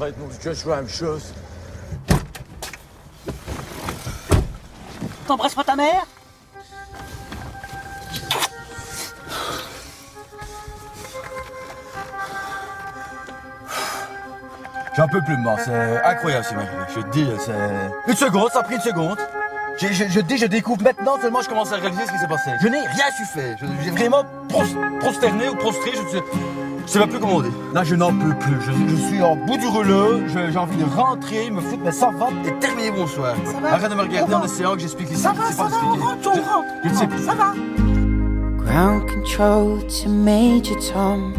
va être toujours la même chose. T'embrasses pas ta mère J'en peux plus, moi. C'est incroyable ce qui m'arrive. Je te dis, c'est. Une seconde, ça a pris une seconde. Je, je, je dis, je découvre maintenant seulement je commence à réaliser ce qui s'est passé. Je n'ai rien su faire. J'ai vraiment pros- prosterné ou prostré, je ne sais, sais même plus comment on dit. Là, je n'en peux plus. Je, je suis en bout du rouleau. J'ai envie de rentrer, me foutre mes savates et terminer mon soir. Arrête de me regarder en essayant que j'explique ici. Ça va, ça va, on rentre, on Je- rentre. Je ne sais plus. Ça va Ground control to Major Tom.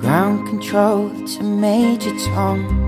Ground control to Major Tom.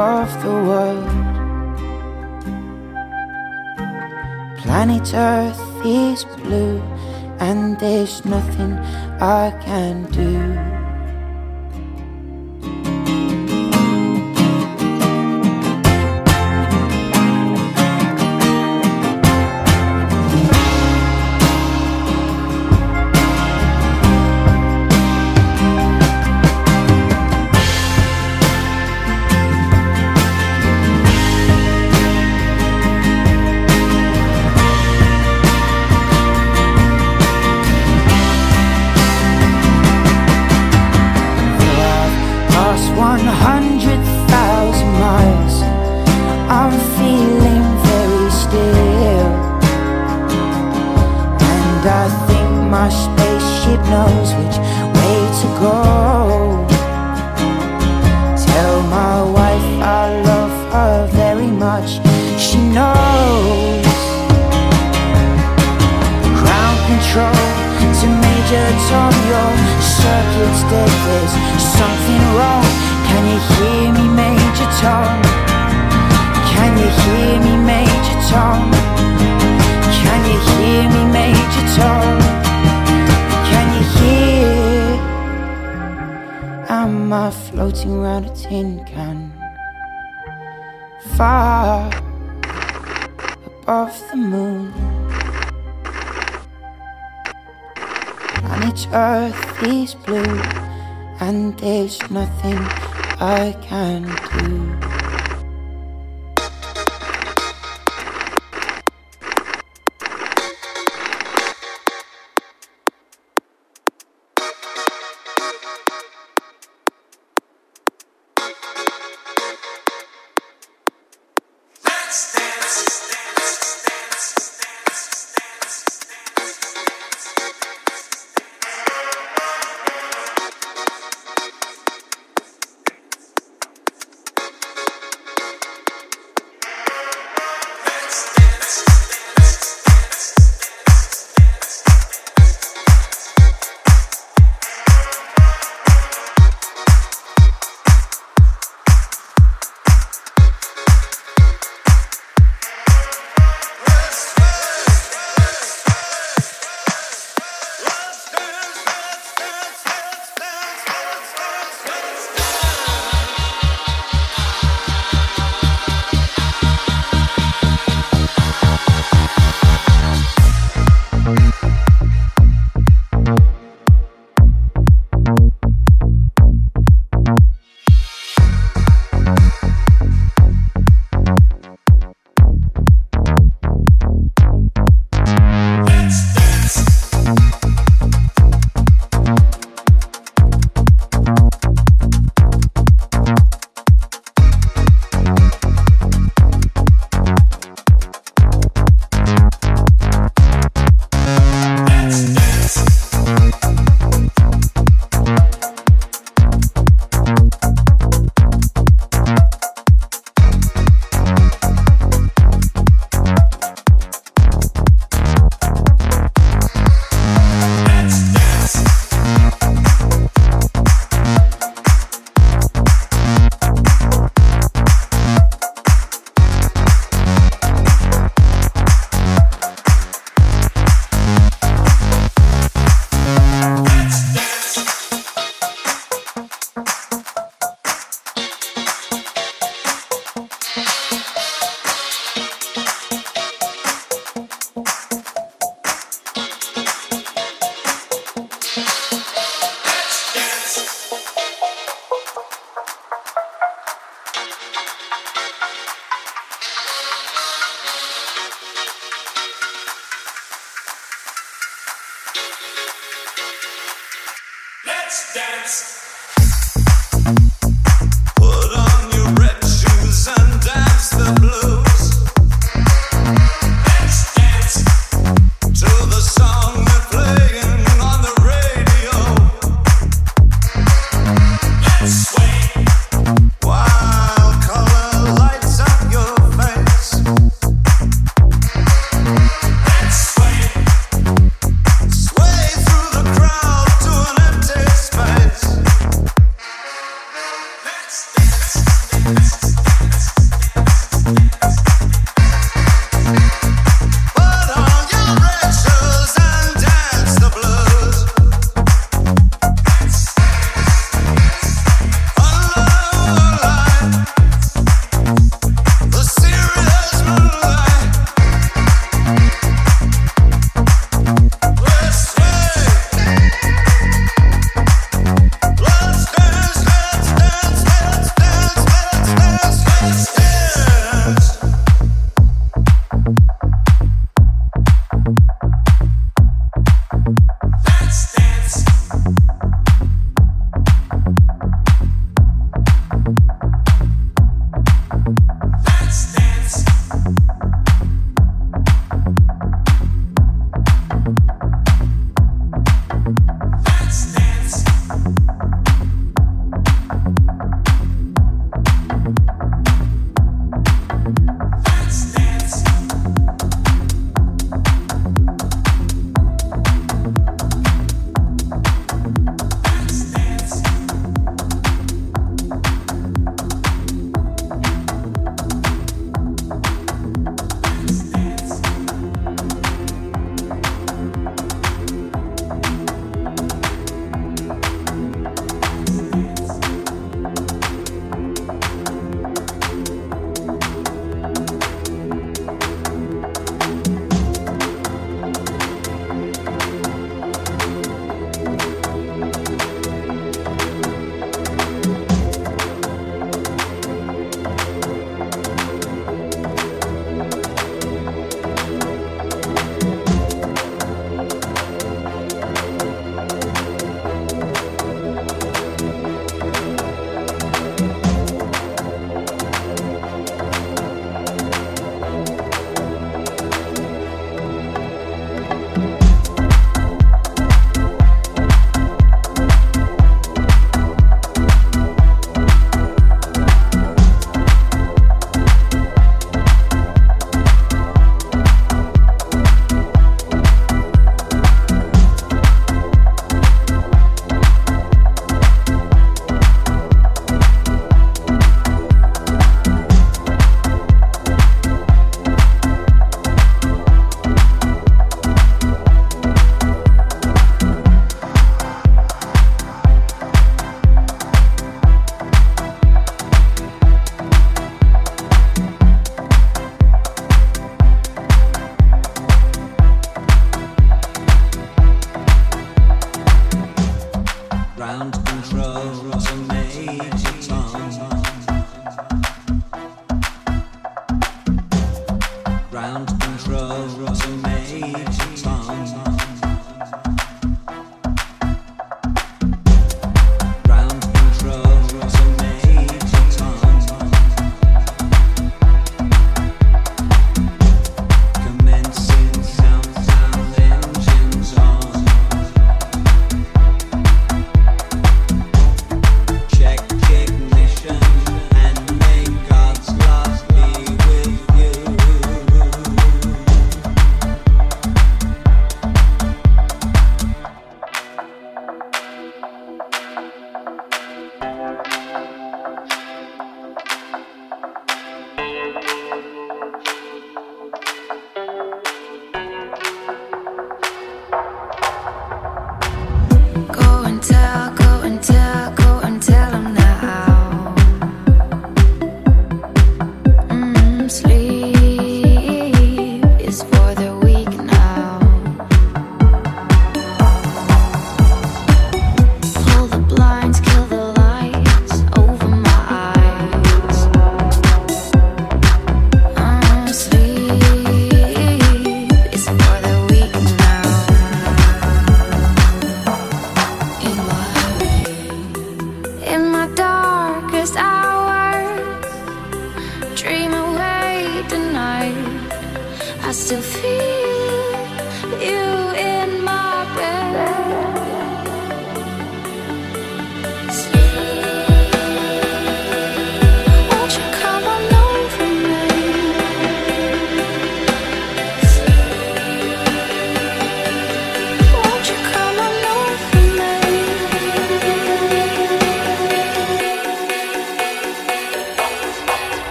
above the world. Planet Earth is blue, and there's nothing I can do. Circuit's dead. There's something wrong. Can you hear me, Major Tom? Can you hear me, Major Tom? Can you hear me, Major Tom? Can you hear? Am I floating around a tin can? Far above the moon. Planet Earth is blue, and there's nothing I can do.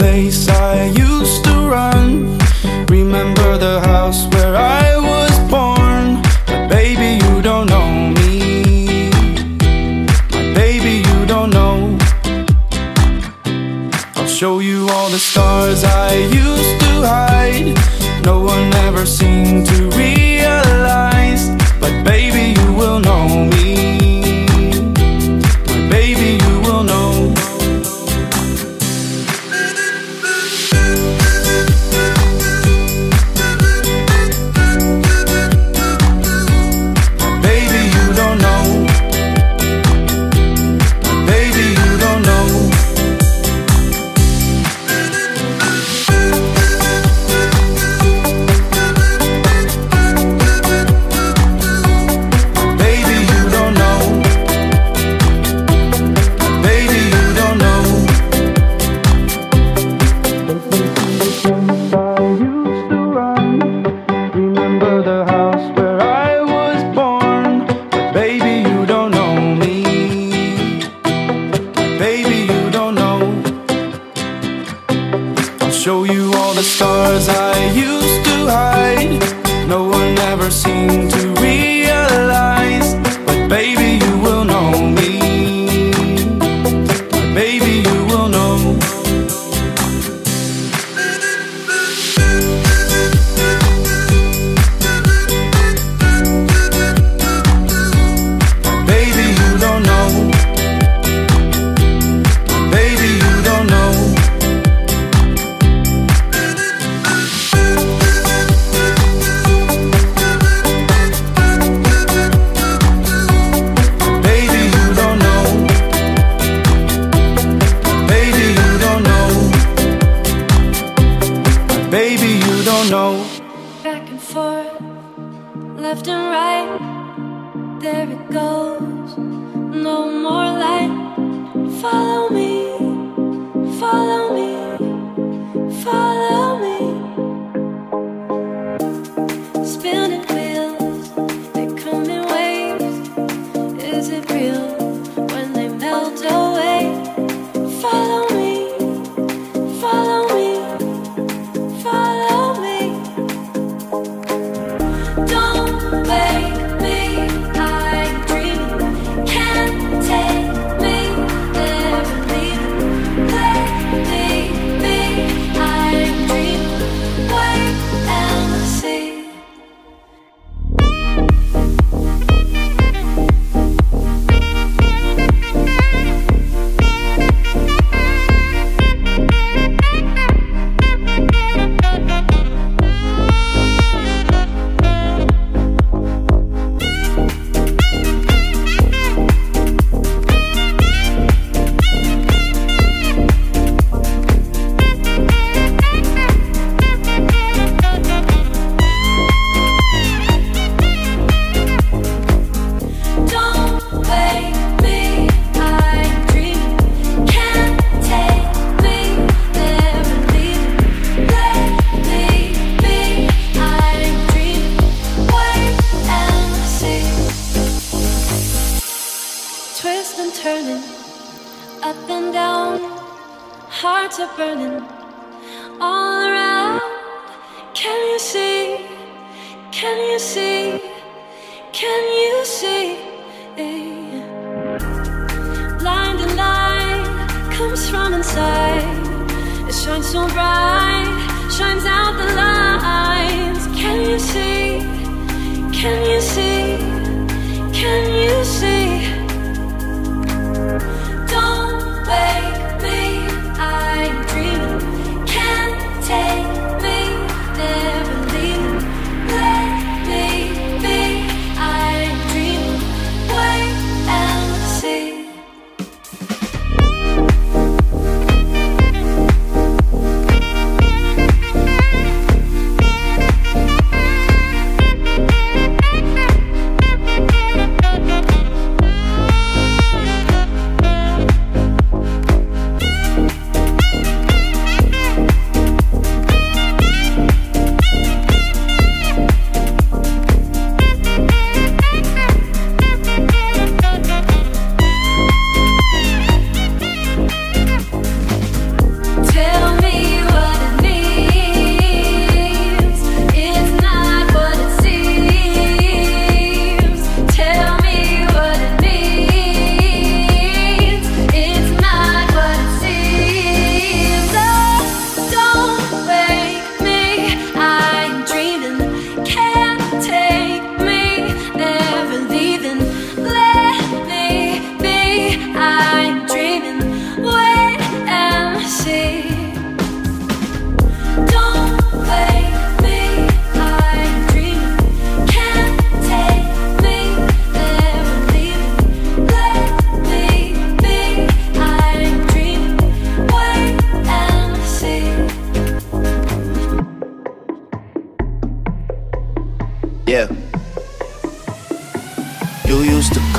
place I used to run. Remember the house where I was born. But baby, you don't know me. My baby, you don't know. I'll show you all the stars I used to hide. No one ever seemed to read and turning, up and down, hearts are burning all around. Can you see? Can you see? Can you see? Blinding light comes from inside. It shines so bright, shines out the lines. Can you see? Can you see? Can you see? Don't wake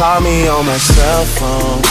call me on my cell phone.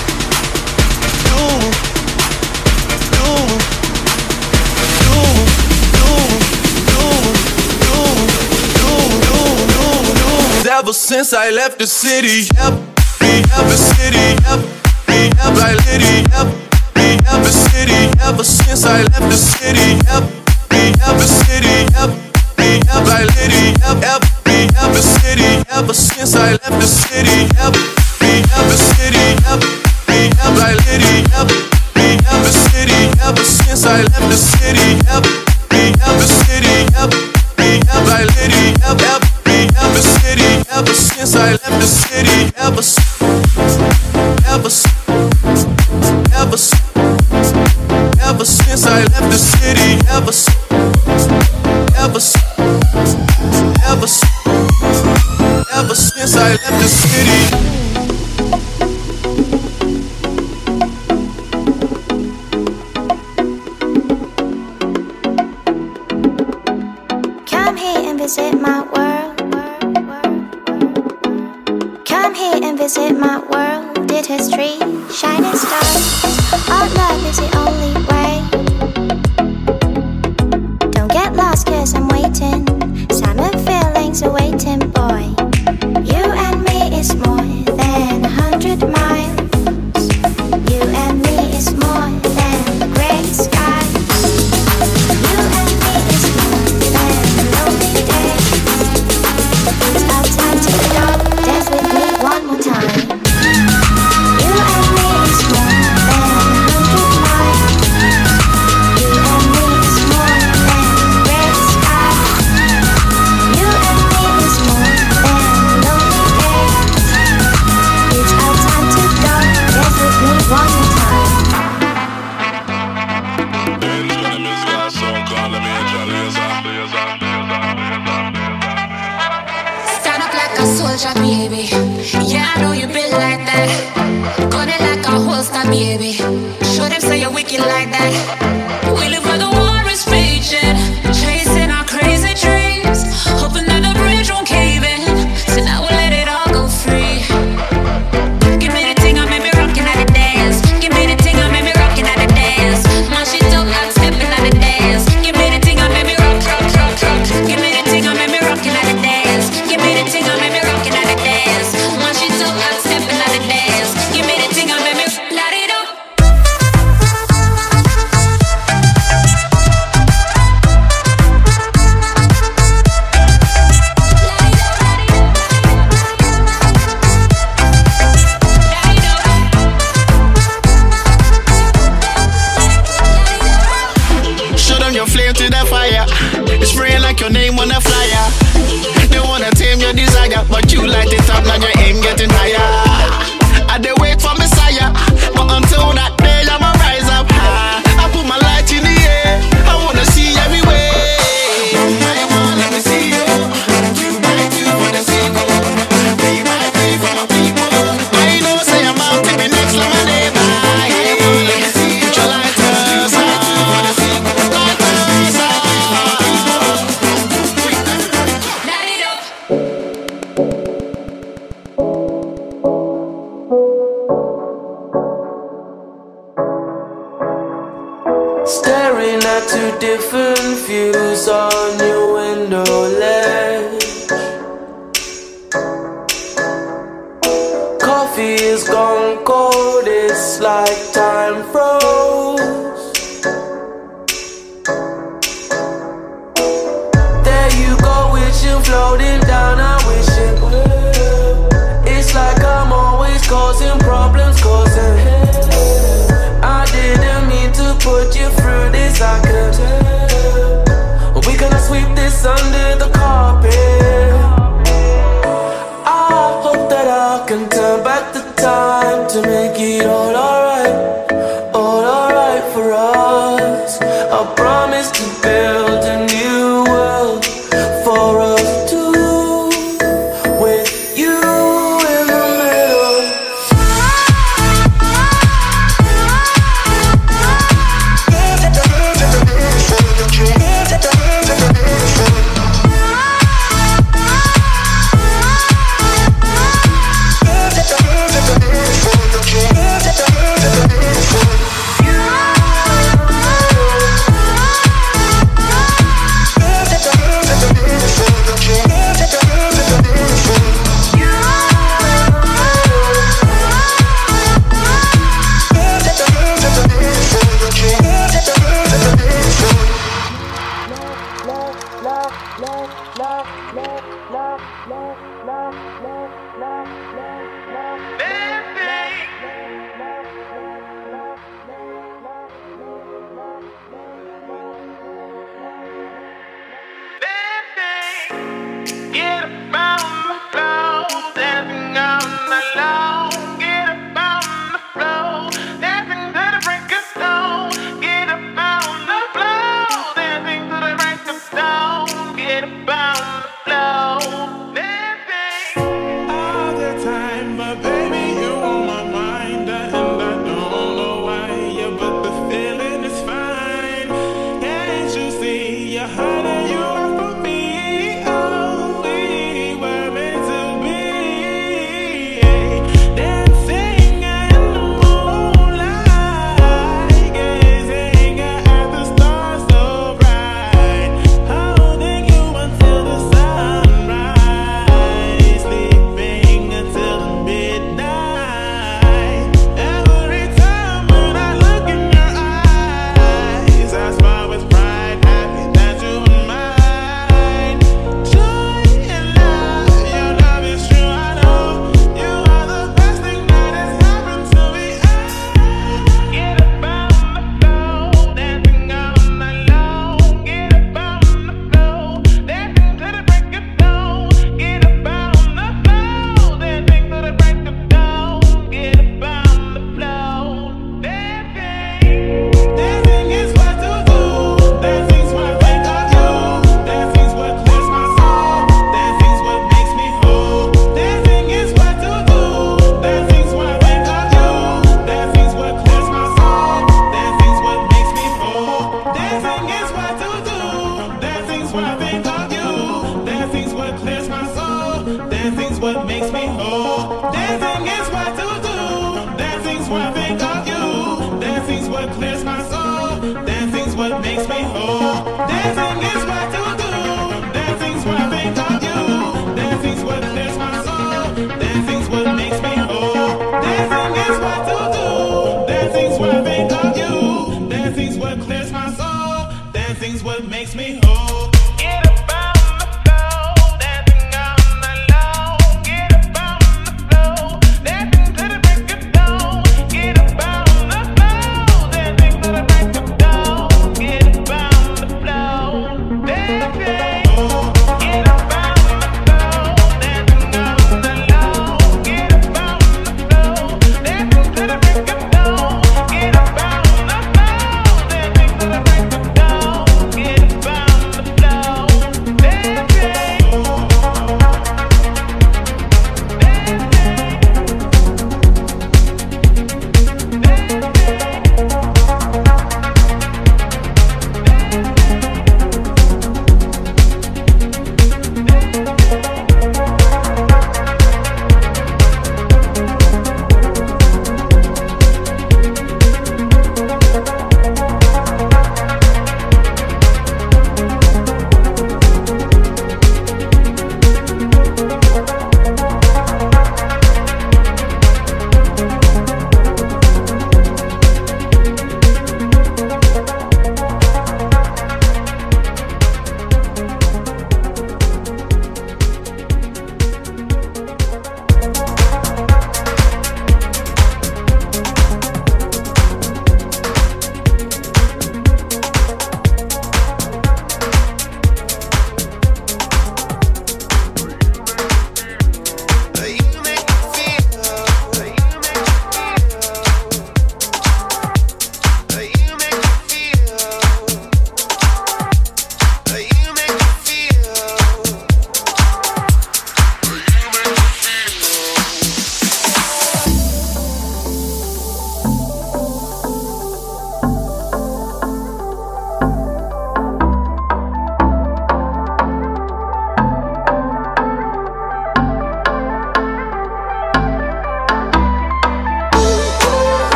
Ever since I left the city, every, every city, every, every city, every, every city, ever since I left the city, every, every city, every, every city, every, every city, ever since I left the city, every, every city, since I the city, ever since I left the city, ever, s- ever, since I left the city, ever, s- ever, s- ever, s- ever since I left the city.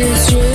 does you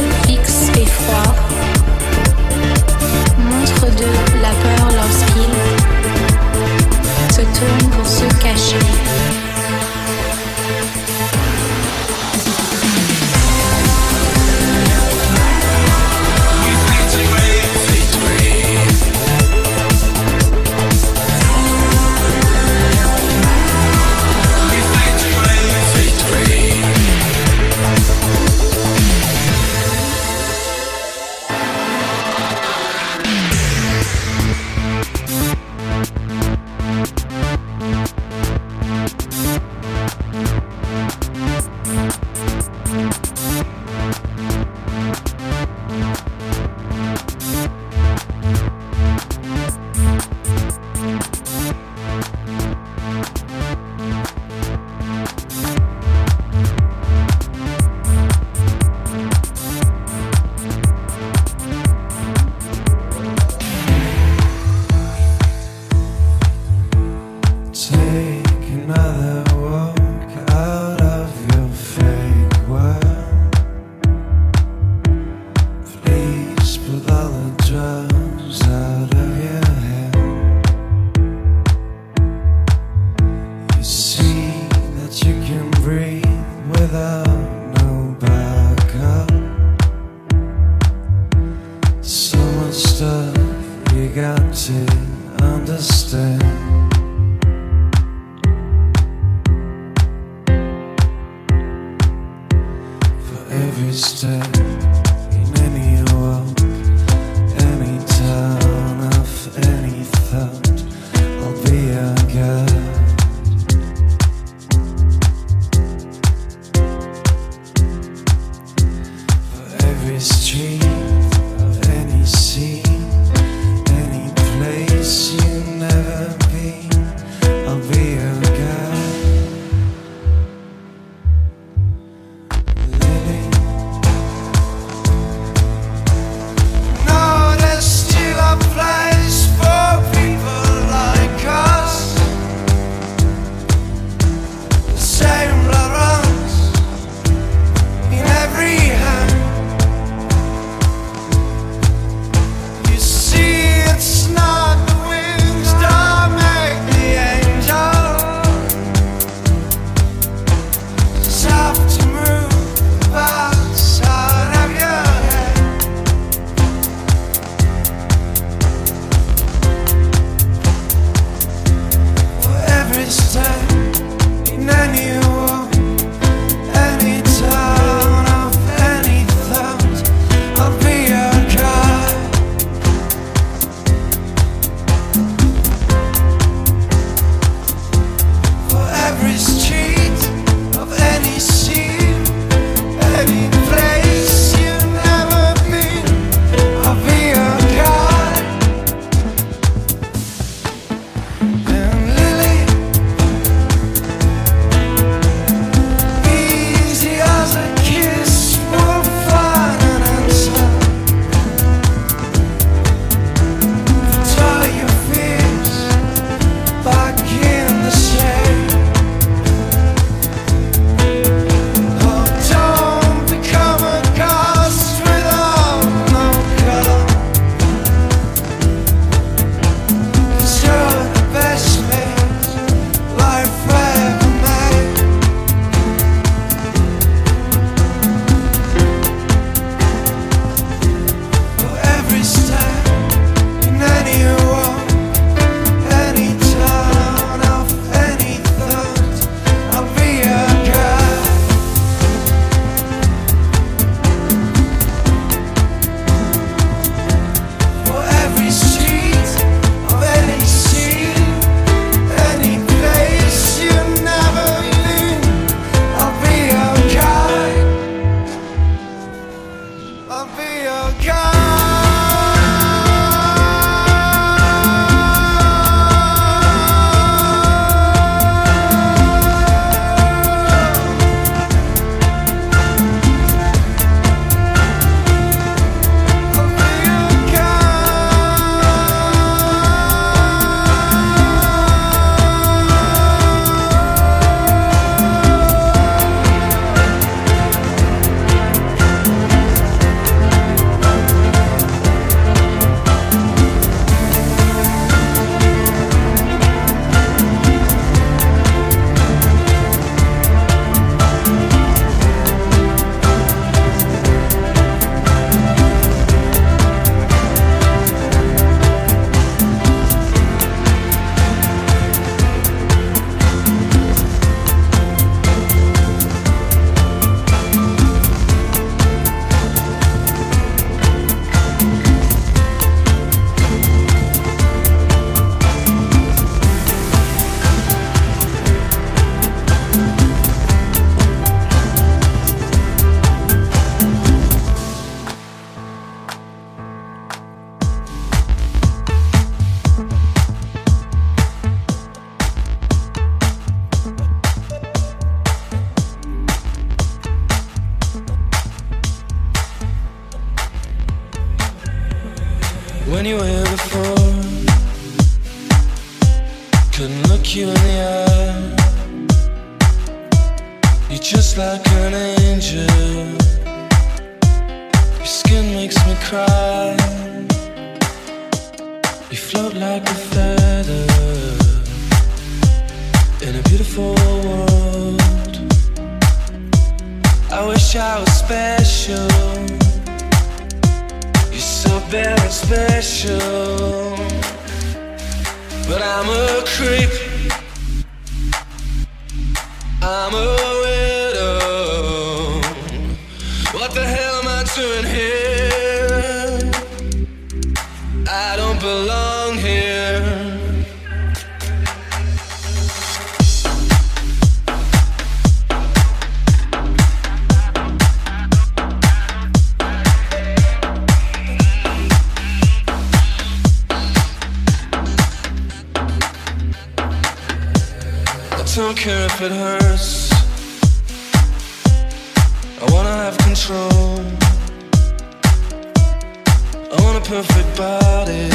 perfect body.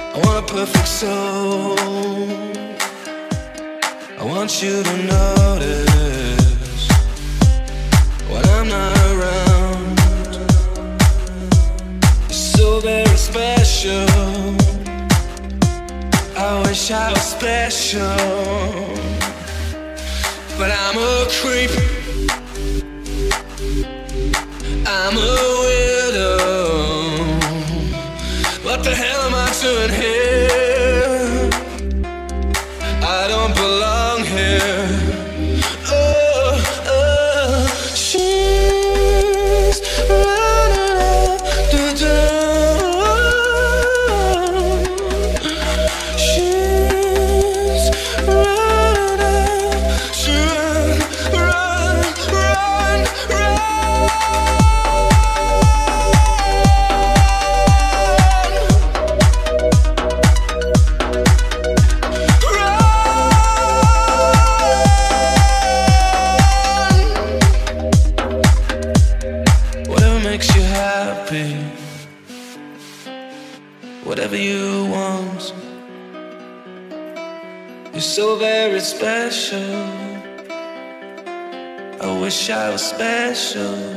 I want a perfect soul. I want you to notice when I'm not around. You're so very special. I wish I was special, but I'm a creep. I'm a What the hell am I doing here? wish I was special.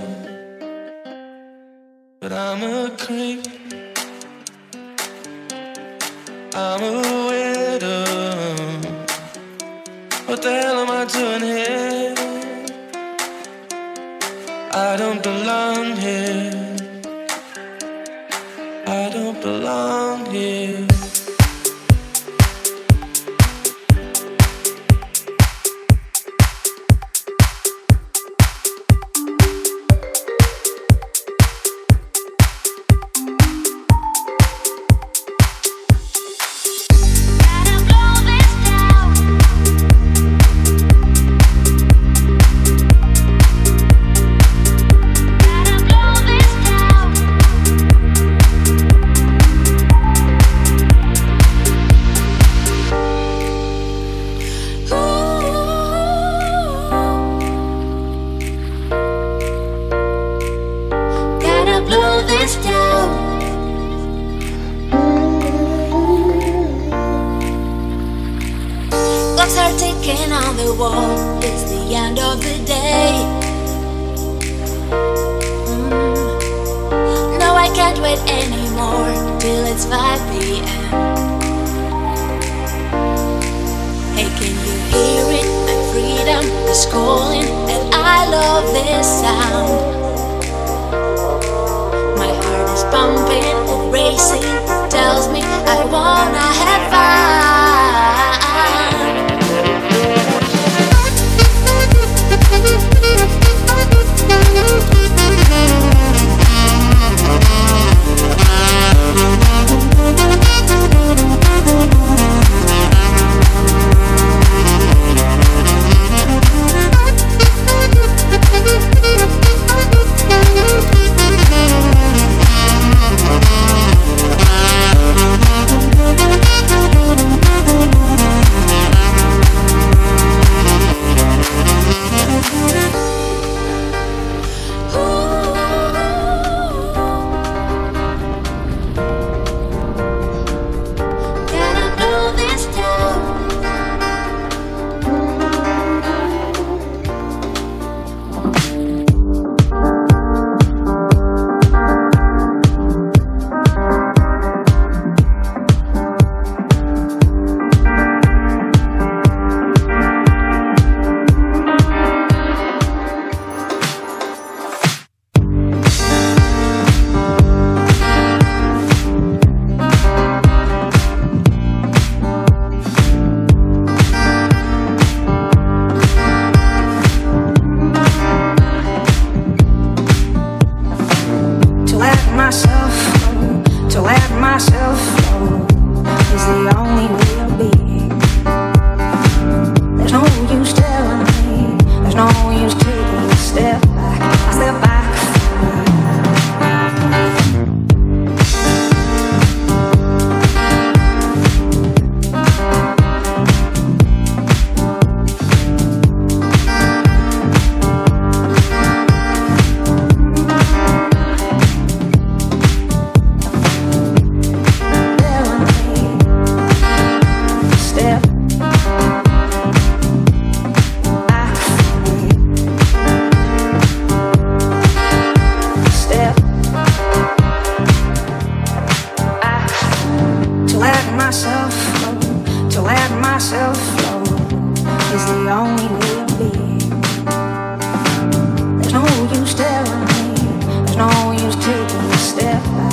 No use taking a step back.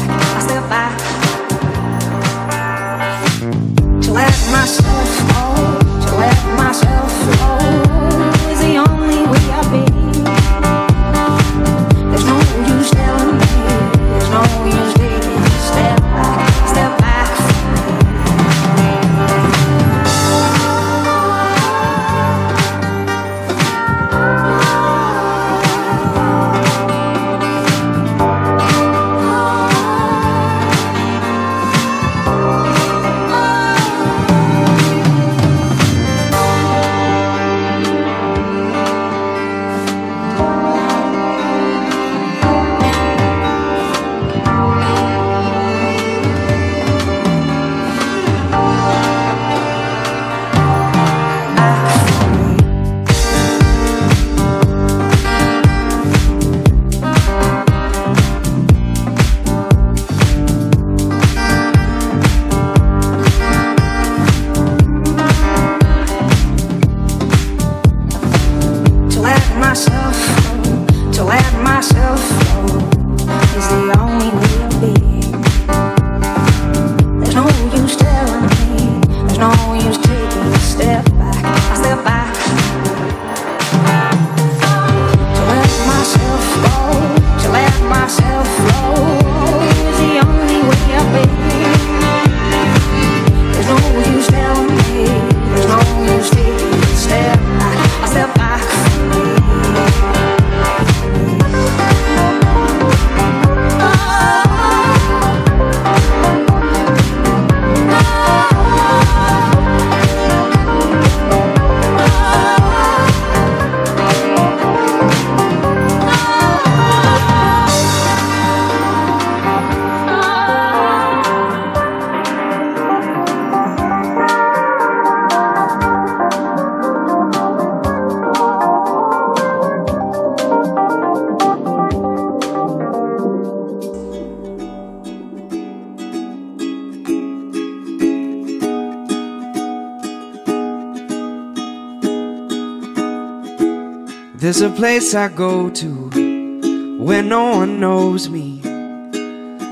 There's a place I go to where no one knows me.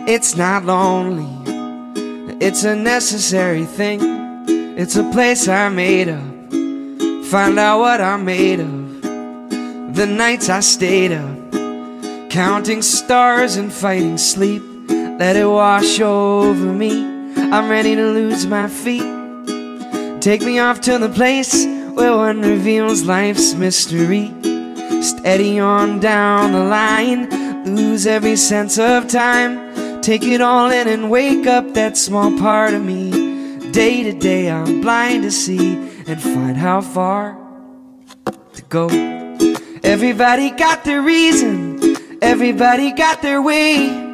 It's not lonely, it's a necessary thing. It's a place I made up. Find out what I'm made of. The nights I stayed up, counting stars and fighting sleep. Let it wash over me. I'm ready to lose my feet. Take me off to the place where one reveals life's mystery. Steady on down the line, lose every sense of time. Take it all in and wake up that small part of me. Day to day, I'm blind to see and find how far to go. Everybody got their reason, everybody got their way.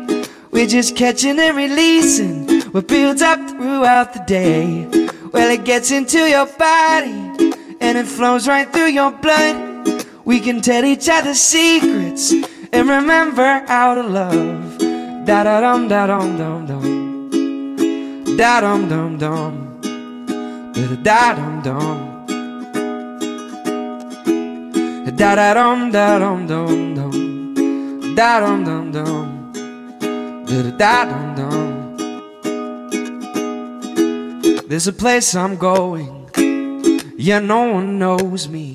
We're just catching and releasing what builds up throughout the day. Well, it gets into your body and it flows right through your blood. We can tell each other secrets and remember how to love. Da da dum da dum dum dum. Da dum dum dum. Da dum dum. Da da dum da dum dum dum. Da dum dum dum. Da da dum dum. There's a place I'm going. Yeah, no one knows me.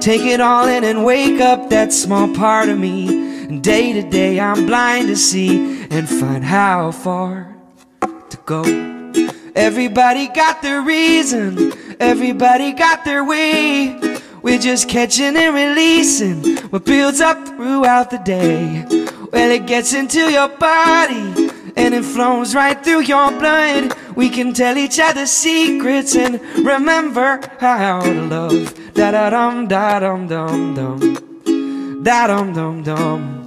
Take it all in and wake up that small part of me. And day to day, I'm blind to see and find how far to go. Everybody got their reason, everybody got their way. We're just catching and releasing what builds up throughout the day. Well, it gets into your body and it flows right through your blood. We can tell each other secrets and remember how to love. Da da dum da dum dum dum. Da dum dum dum.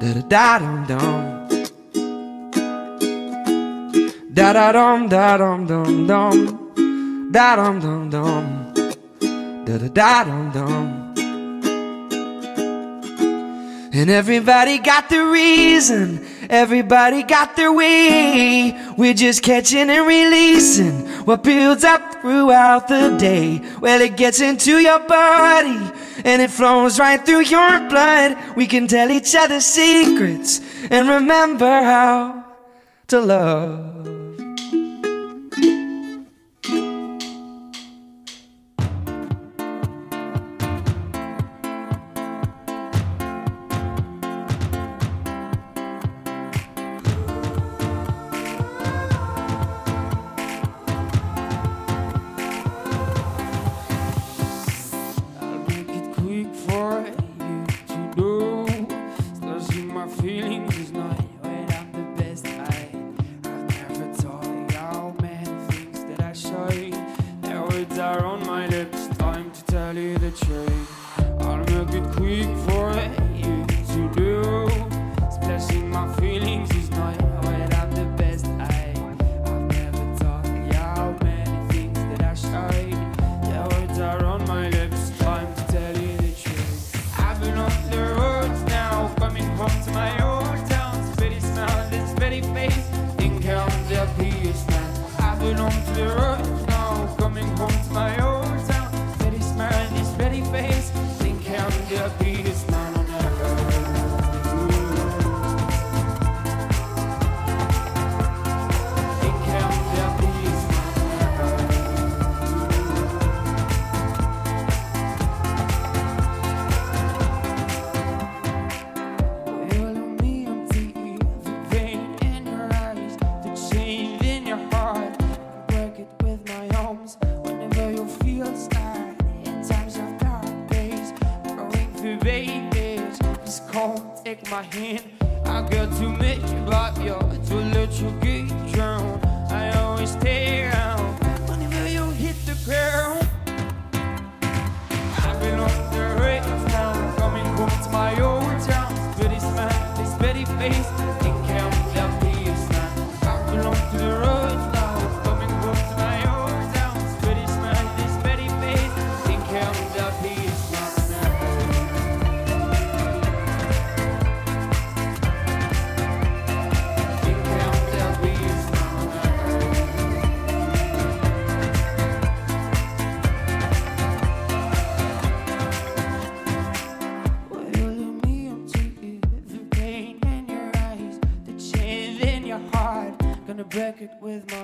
Da da da dum dum. Da da dum da dum dum dum. Da dum dum dum. Da da da dum dum. And everybody got the reason. Everybody got their way. We're just catching and releasing what builds up throughout the day. Well, it gets into your body and it flows right through your blood. We can tell each other secrets and remember how to love. place. jacket with my